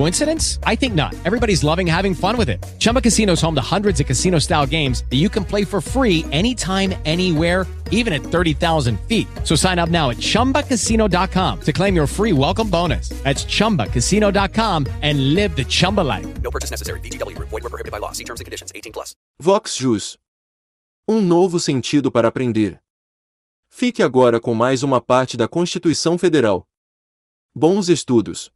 Coincidence? I think not. Everybody's loving having fun with it. Chumba Casino is home to hundreds of casino style games that you can play for free anytime, anywhere, even at 30,000 feet. So sign up now at chumbacasino.com to claim your free welcome bonus. That's chumbacasino.com and live the Chumba life. No purchase necessary. VGW Group. Void were prohibited by law. See terms and conditions. 18 plus. Vox Jus. Um novo sentido para aprender. Fique agora com mais uma parte da Constituição Federal. Bons estudos.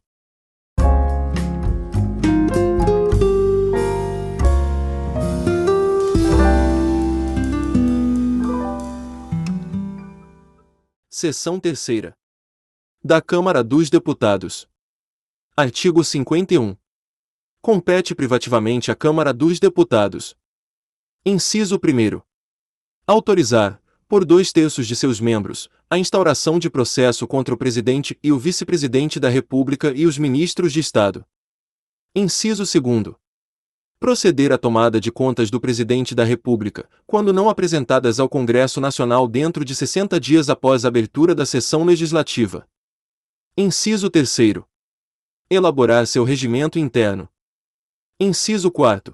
Seção Terceira. Da Câmara dos Deputados. Artigo 51. Compete privativamente à Câmara dos Deputados. Inciso 1. Autorizar, por dois terços de seus membros, a instauração de processo contra o Presidente e o Vice-Presidente da República e os Ministros de Estado. Inciso 2. Proceder à tomada de contas do Presidente da República, quando não apresentadas ao Congresso Nacional dentro de 60 dias após a abertura da sessão legislativa. Inciso 3. Elaborar seu regimento interno. Inciso 4.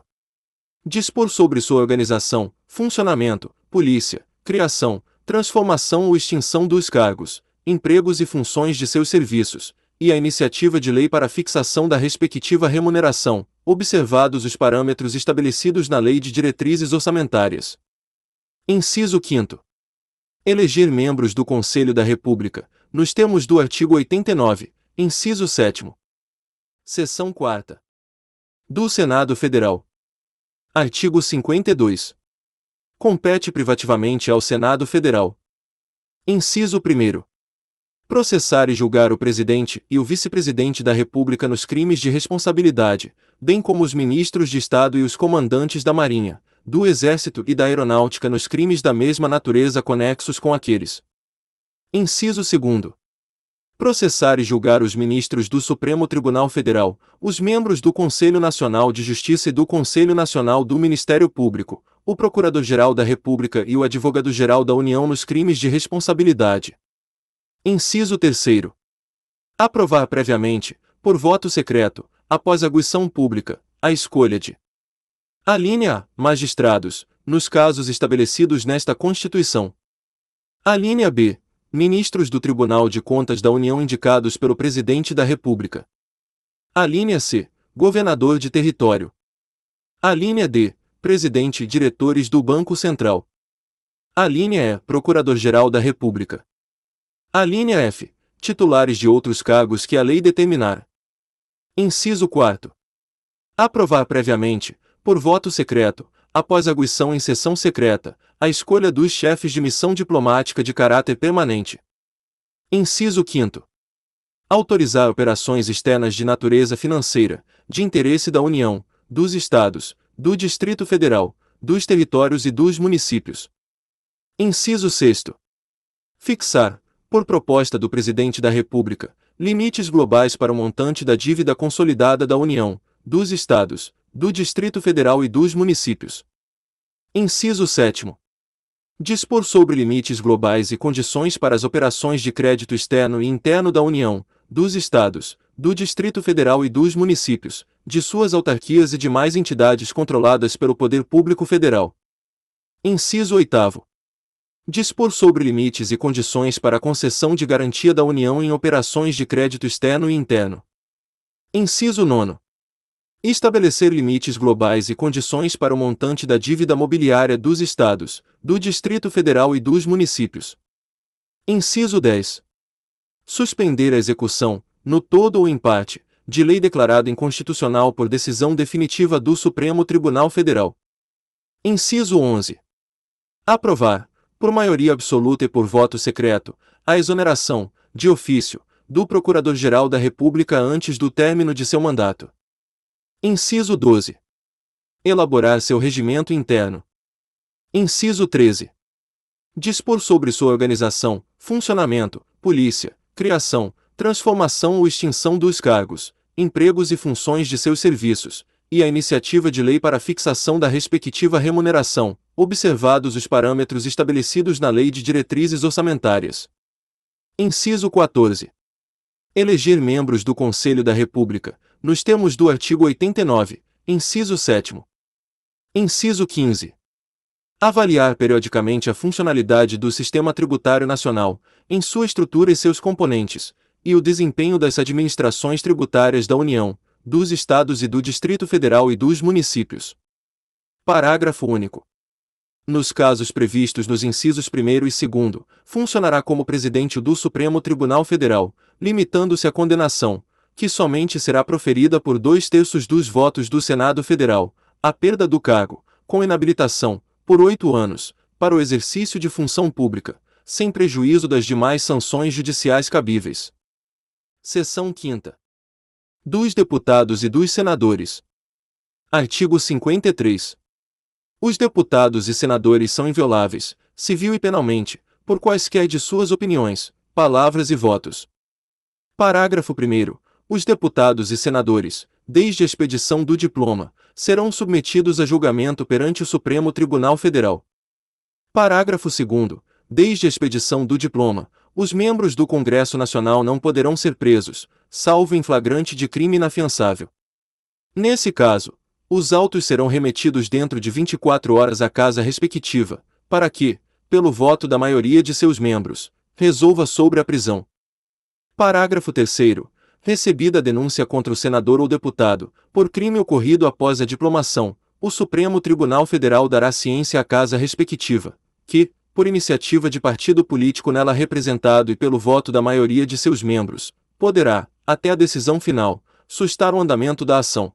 Dispor sobre sua organização, funcionamento, polícia, criação, transformação ou extinção dos cargos, empregos e funções de seus serviços, e a iniciativa de lei para fixação da respectiva remuneração, observados os parâmetros estabelecidos na Lei de Diretrizes Orçamentárias. Inciso 5. Eleger membros do Conselho da República, nos termos do artigo 89, inciso 7. Seção 4. Do Senado Federal. Artigo 52. Compete privativamente ao Senado Federal. Inciso 1. Processar e julgar o presidente e o vice-presidente da República nos crimes de responsabilidade, bem como os ministros de Estado e os comandantes da Marinha, do Exército e da Aeronáutica nos crimes da mesma natureza conexos com aqueles. Inciso 2. Processar e julgar os ministros do Supremo Tribunal Federal, os membros do Conselho Nacional de Justiça e do Conselho Nacional do Ministério Público, o Procurador-Geral da República e o Advogado-Geral da União nos crimes de responsabilidade. Inciso 3. Aprovar previamente, por voto secreto, após aguição pública, a escolha de a linha A, magistrados, nos casos estabelecidos nesta Constituição. A linha B, ministros do Tribunal de Contas da União indicados pelo Presidente da República. A linha C, governador de território. A linha D, presidente e diretores do Banco Central. A linha E, procurador-geral da República. A linha F. Titulares de outros cargos que a lei determinar. Inciso 4. Aprovar previamente, por voto secreto, após aguição em sessão secreta, a escolha dos chefes de missão diplomática de caráter permanente. Inciso 5. Autorizar operações externas de natureza financeira, de interesse da União, dos Estados, do Distrito Federal, dos territórios e dos municípios. Inciso 6. Fixar, por proposta do Presidente da República, limites globais para o montante da dívida consolidada da União, dos Estados, do Distrito Federal e dos municípios. Inciso 7. Dispor sobre limites globais e condições para as operações de crédito externo e interno da União, dos Estados, do Distrito Federal e dos municípios, de suas autarquias e demais entidades controladas pelo Poder Público Federal. Inciso 8 dispor sobre limites e condições para a concessão de garantia da União em operações de crédito externo e interno. Inciso 9. Estabelecer limites globais e condições para o montante da dívida mobiliária dos Estados, do Distrito Federal e dos municípios. Inciso 10. Suspender a execução, no todo ou em parte, de lei declarada inconstitucional por decisão definitiva do Supremo Tribunal Federal. Inciso 11. Aprovar, por maioria absoluta e por voto secreto, a exoneração, de ofício, do Procurador-Geral da República antes do término de seu mandato. Inciso 12. Elaborar seu regimento interno. Inciso 13. Dispor sobre sua organização, funcionamento, polícia, criação, transformação ou extinção dos cargos, empregos e funções de seus serviços, e a iniciativa de lei para fixação da respectiva remuneração, observados os parâmetros estabelecidos na Lei de Diretrizes Orçamentárias. Inciso 14. Eleger membros do Conselho da República, nos termos do artigo 89, inciso 7. Inciso 15. Avaliar periodicamente a funcionalidade do Sistema Tributário Nacional, em sua estrutura e seus componentes, e o desempenho das administrações tributárias da União, dos Estados e do Distrito Federal e dos municípios. Parágrafo único. Nos casos previstos nos incisos 1 e 2, funcionará como presidente do Supremo Tribunal Federal, limitando-se à condenação, que somente será proferida por dois terços dos votos do Senado Federal, a perda do cargo, com inabilitação, por oito anos, para o exercício de função pública, sem prejuízo das demais sanções judiciais cabíveis. Seção 5. Dos deputados e dos senadores. Artigo 53. Os deputados e senadores são invioláveis, civil e penalmente, por quaisquer de suas opiniões, palavras e votos, Parágrafo 1. Os deputados e senadores, desde a expedição do diploma, serão submetidos a julgamento perante o Supremo Tribunal Federal. Parágrafo 2. Desde a expedição do diploma, os membros do Congresso Nacional não poderão ser presos, salvo em flagrante de crime inafiançável. Nesse caso, os autos serão remetidos dentro de 24 horas à casa respectiva, para que, pelo voto da maioria de seus membros, resolva sobre a prisão. Parágrafo 3 Recebida a denúncia contra o senador ou deputado, por crime ocorrido após a diplomação, o Supremo Tribunal Federal dará ciência à casa respectiva, que, por iniciativa de partido político nela representado e pelo voto da maioria de seus membros, poderá, até a decisão final, sustar o andamento da ação.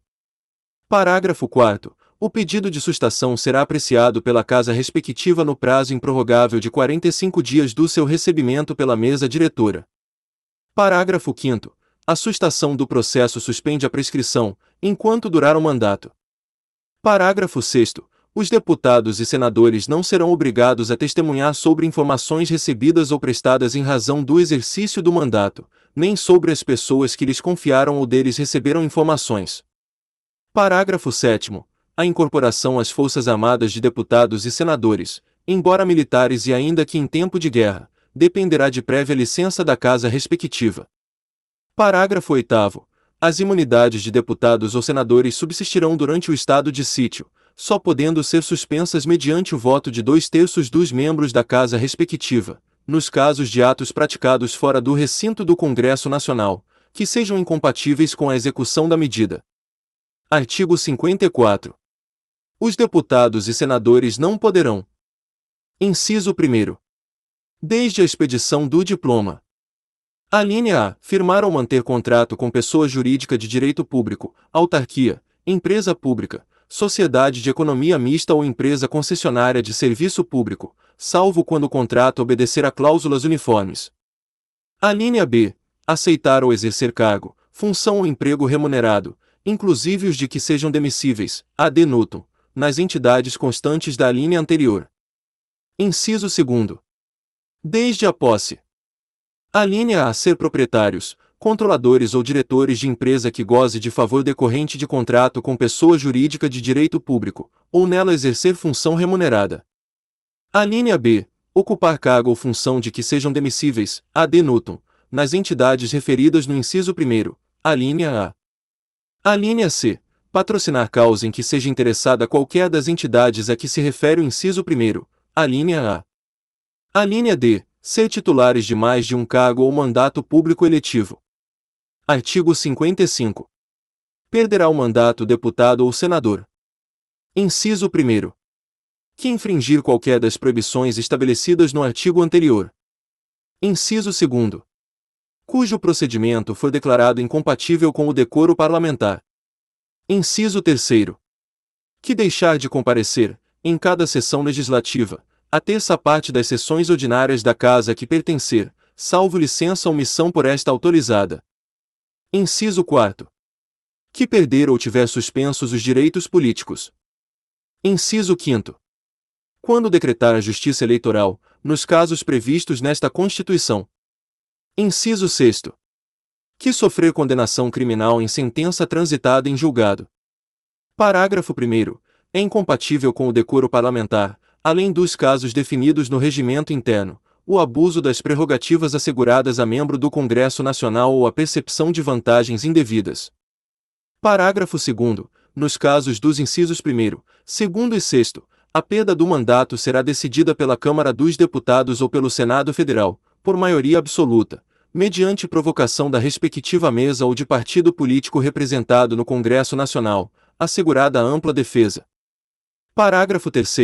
Parágrafo 4 o pedido de sustação será apreciado pela casa respectiva no prazo improrrogável de 45 dias do seu recebimento pela mesa diretora. Parágrafo 5 A sustação do processo suspende a prescrição, enquanto durar o mandato. Parágrafo 6 Os deputados e senadores não serão obrigados a testemunhar sobre informações recebidas ou prestadas em razão do exercício do mandato, nem sobre as pessoas que lhes confiaram ou deles receberam informações. Parágrafo 7 A incorporação às Forças Armadas de deputados e senadores, embora militares e ainda que em tempo de guerra, dependerá de prévia licença da casa respectiva. Parágrafo 8. As imunidades de deputados ou senadores subsistirão durante o estado de sítio, só podendo ser suspensas mediante o voto de dois terços dos membros da casa respectiva, nos casos de atos praticados fora do recinto do Congresso Nacional, que sejam incompatíveis com a execução da medida. Artigo 54. Os deputados e senadores não poderão. Inciso 1 desde a expedição do diploma. A linha A. Firmar ou manter contrato com pessoa jurídica de direito público, autarquia, empresa pública, sociedade de economia mista ou empresa concessionária de serviço público, salvo quando o contrato obedecer a cláusulas uniformes. A linha B. Aceitar ou exercer cargo, função ou emprego remunerado, inclusive os de que sejam demissíveis, ad nutum, nas entidades constantes da linha anterior. Inciso 2 desde a posse. A linha a ser proprietários, controladores ou diretores de empresa que goze de favor decorrente de contrato com pessoa jurídica de direito público, ou nela exercer função remunerada. A linha B. Ocupar cargo ou função de que sejam demissíveis, ad nutum, nas entidades referidas no inciso 1, a linha A. A linha C. Patrocinar causa em que seja interessada qualquer das entidades a que se refere o inciso 1, a linha A. A linha D. Ser titulares de mais de um cargo ou mandato público eletivo. Artigo 55. Perderá o mandato deputado ou senador. Inciso 1. Que infringir qualquer das proibições estabelecidas no artigo anterior. Inciso 2. Cujo procedimento for declarado incompatível com o decoro parlamentar. Inciso 3. Que deixar de comparecer, em cada sessão legislativa, a terça parte das sessões ordinárias da Casa que pertencer, salvo licença ou missão por esta autorizada. Inciso 4. Que perder ou tiver suspensos os direitos políticos. Inciso 5. Quando decretar a Justiça Eleitoral, nos casos previstos nesta Constituição. Inciso 6. Que sofrer condenação criminal em sentença transitada em julgado. Parágrafo 1. É incompatível com o decoro parlamentar, além dos casos definidos no regimento interno, o abuso das prerrogativas asseguradas a membro do Congresso Nacional ou a percepção de vantagens indevidas. Parágrafo 2. Nos casos dos incisos 1, 2 e 6, a perda do mandato será decidida pela Câmara dos Deputados ou pelo Senado Federal, por maioria absoluta, mediante provocação da respectiva mesa ou de partido político representado no Congresso Nacional, assegurada a ampla defesa. Parágrafo 3.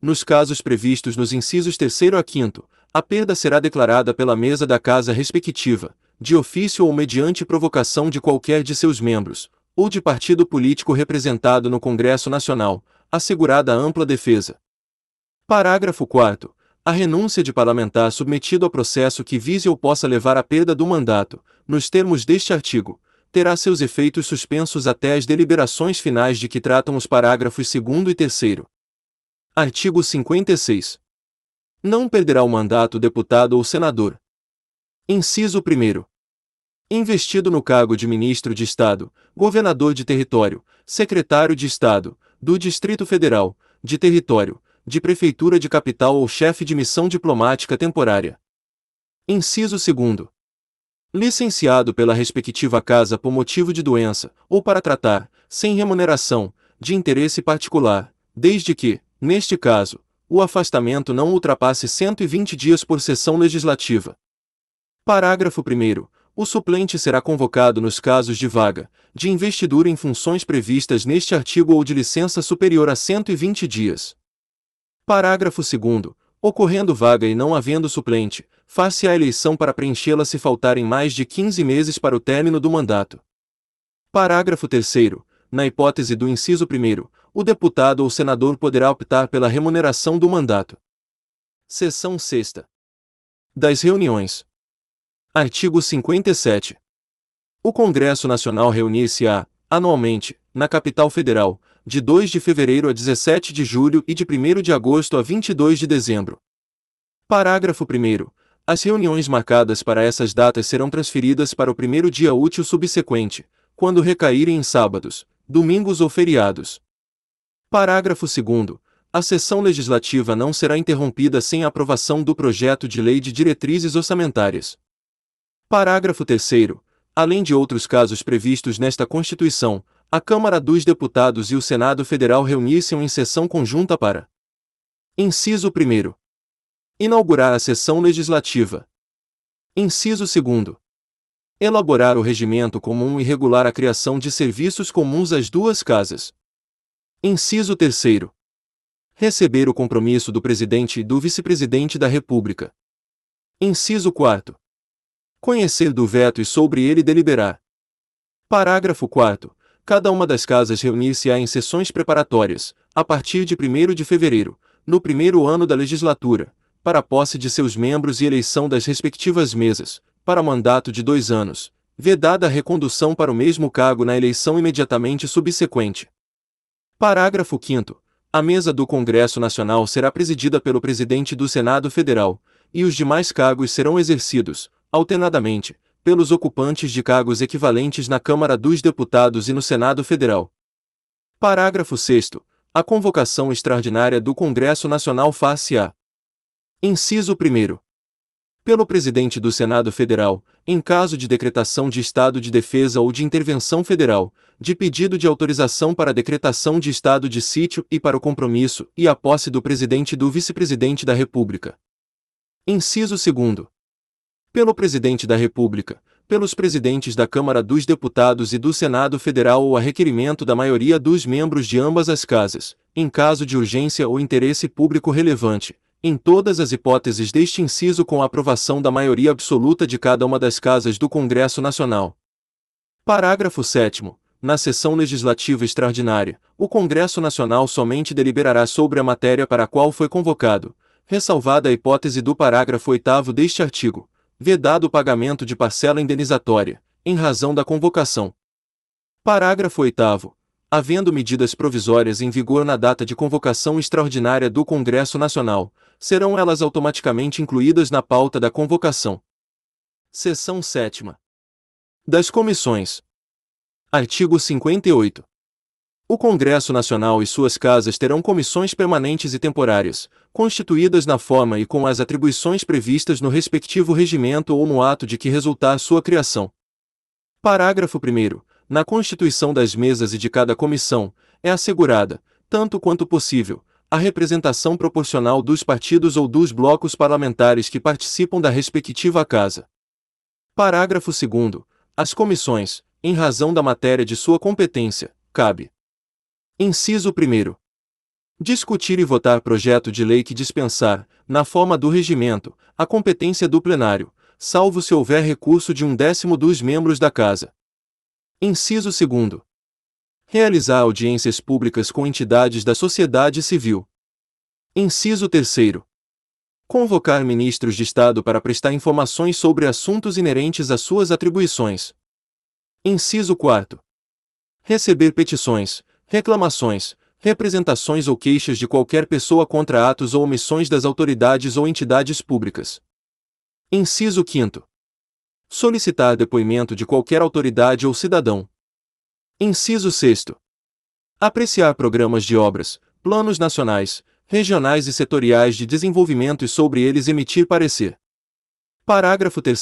Nos casos previstos nos incisos 3 a 5, a perda será declarada pela mesa da casa respectiva, de ofício ou mediante provocação de qualquer de seus membros, ou de partido político representado no Congresso Nacional, assegurada ampla defesa. Parágrafo 4. A renúncia de parlamentar submetido a processo que vise ou possa levar à perda do mandato, nos termos deste artigo, terá seus efeitos suspensos até as deliberações finais de que tratam os parágrafos 2 e 3. Artigo 56. Não perderá o mandato deputado ou senador. Inciso 1. Investido no cargo de ministro de Estado, governador de território, secretário de Estado, do Distrito Federal, de território, de prefeitura de capital ou chefe de missão diplomática temporária. Inciso 2. Licenciado pela respectiva casa por motivo de doença, ou para tratar, sem remuneração, de interesse particular, desde que, neste caso, o afastamento não ultrapasse 120 dias por sessão legislativa. Parágrafo 1. O suplente será convocado nos casos de vaga, de investidura em funções previstas neste artigo ou de licença superior a 120 dias. Parágrafo 2. Ocorrendo vaga e não havendo suplente, faz-se a eleição para preenchê-la se faltarem mais de 15 meses para o término do mandato. Parágrafo 3. Na hipótese do inciso 1, o deputado ou senador poderá optar pela remuneração do mandato. Seção 6. Das reuniões. Artigo 57. O Congresso Nacional reunir-se-á, anualmente, na capital federal, de 2 de fevereiro a 17 de julho e de 1 de agosto a 22 de dezembro. Parágrafo 1. As reuniões marcadas para essas datas serão transferidas para o primeiro dia útil subsequente, quando recaírem em sábados, domingos ou feriados. Parágrafo 2. A sessão legislativa não será interrompida sem a aprovação do projeto de lei de diretrizes orçamentárias. Parágrafo 3. Além de outros casos previstos nesta Constituição, a Câmara dos Deputados e o Senado Federal reunir-se em sessão conjunta para: Inciso 1. Inaugurar a sessão legislativa. Inciso 2. Elaborar o regimento comum e regular a criação de serviços comuns às duas casas. Inciso 3. Receber o compromisso do Presidente e do Vice-Presidente da República. Inciso 4. Conhecer do veto e sobre ele deliberar. Parágrafo 4. Cada uma das casas reunir-se-á em sessões preparatórias, a partir de 1 de fevereiro, no primeiro ano da legislatura, para posse de seus membros e eleição das respectivas mesas, para mandato de dois anos, vedada a recondução para o mesmo cargo na eleição imediatamente subsequente. Parágrafo 5. A mesa do Congresso Nacional será presidida pelo presidente do Senado Federal, e os demais cargos serão exercidos, alternadamente, pelos ocupantes de cargos equivalentes na Câmara dos Deputados e no Senado Federal. Parágrafo 6. A convocação extraordinária do Congresso Nacional far-se-á. Inciso 1 pelo presidente do Senado Federal, em caso de decretação de estado de defesa ou de intervenção federal, de pedido de autorização para decretação de estado de sítio e para o compromisso e a posse do presidente e do vice-presidente da República. Inciso 2. Pelo presidente da República, pelos presidentes da Câmara dos Deputados e do Senado Federal ou a requerimento da maioria dos membros de ambas as casas, em caso de urgência ou interesse público relevante, em todas as hipóteses deste inciso com a aprovação da maioria absoluta de cada uma das casas do Congresso Nacional. Parágrafo 7 na sessão legislativa extraordinária, o Congresso Nacional somente deliberará sobre a matéria para a qual foi convocado, ressalvada a hipótese do parágrafo 8 deste artigo, vedado o pagamento de parcela indenizatória, em razão da convocação. Parágrafo 8 havendo medidas provisórias em vigor na data de convocação extraordinária do Congresso Nacional, serão elas automaticamente incluídas na pauta da convocação. Seção 7. Das comissões. Artigo 58. O Congresso Nacional e suas casas terão comissões permanentes e temporárias, constituídas na forma e com as atribuições previstas no respectivo regimento ou no ato de que resultar sua criação. Parágrafo 1 na constituição das mesas e de cada comissão, é assegurada, tanto quanto possível, a representação proporcional dos partidos ou dos blocos parlamentares que participam da respectiva casa. Parágrafo 2. As comissões, em razão da matéria de sua competência, cabe. Inciso 1. Discutir e votar projeto de lei que dispensar, na forma do regimento, a competência do plenário, salvo se houver recurso de um décimo dos membros da Casa. Inciso 2. Realizar audiências públicas com entidades da sociedade civil. Inciso 3. Convocar ministros de Estado para prestar informações sobre assuntos inerentes às suas atribuições. Inciso 4. Receber petições, reclamações, representações ou queixas de qualquer pessoa contra atos ou omissões das autoridades ou entidades públicas. Inciso 5 solicitar depoimento de qualquer autoridade ou cidadão. Inciso 6. Apreciar programas de obras, planos nacionais, regionais e setoriais de desenvolvimento e sobre eles emitir parecer. Parágrafo 3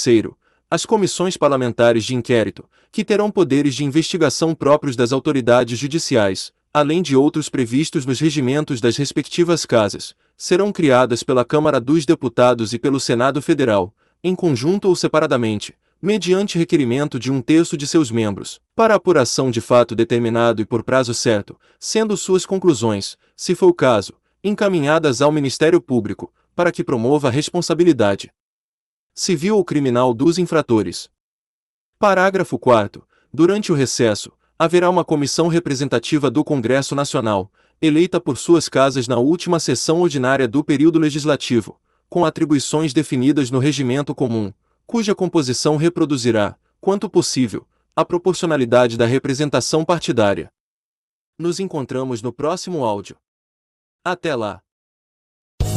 as comissões parlamentares de inquérito, que terão poderes de investigação próprios das autoridades judiciais, além de outros previstos nos regimentos das respectivas casas, serão criadas pela Câmara dos Deputados e pelo Senado Federal, em conjunto ou separadamente, mediante requerimento de um terço de seus membros, para apuração de fato determinado e por prazo certo, sendo suas conclusões, se for o caso, encaminhadas ao Ministério Público, para que promova a responsabilidade civil ou criminal dos infratores. Parágrafo 4. Durante o recesso, haverá uma comissão representativa do Congresso Nacional, eleita por suas casas na última sessão ordinária do período legislativo, com atribuições definidas no regimento comum, cuja composição reproduzirá, quanto possível, a proporcionalidade da representação partidária. Nos encontramos no próximo áudio. Até lá!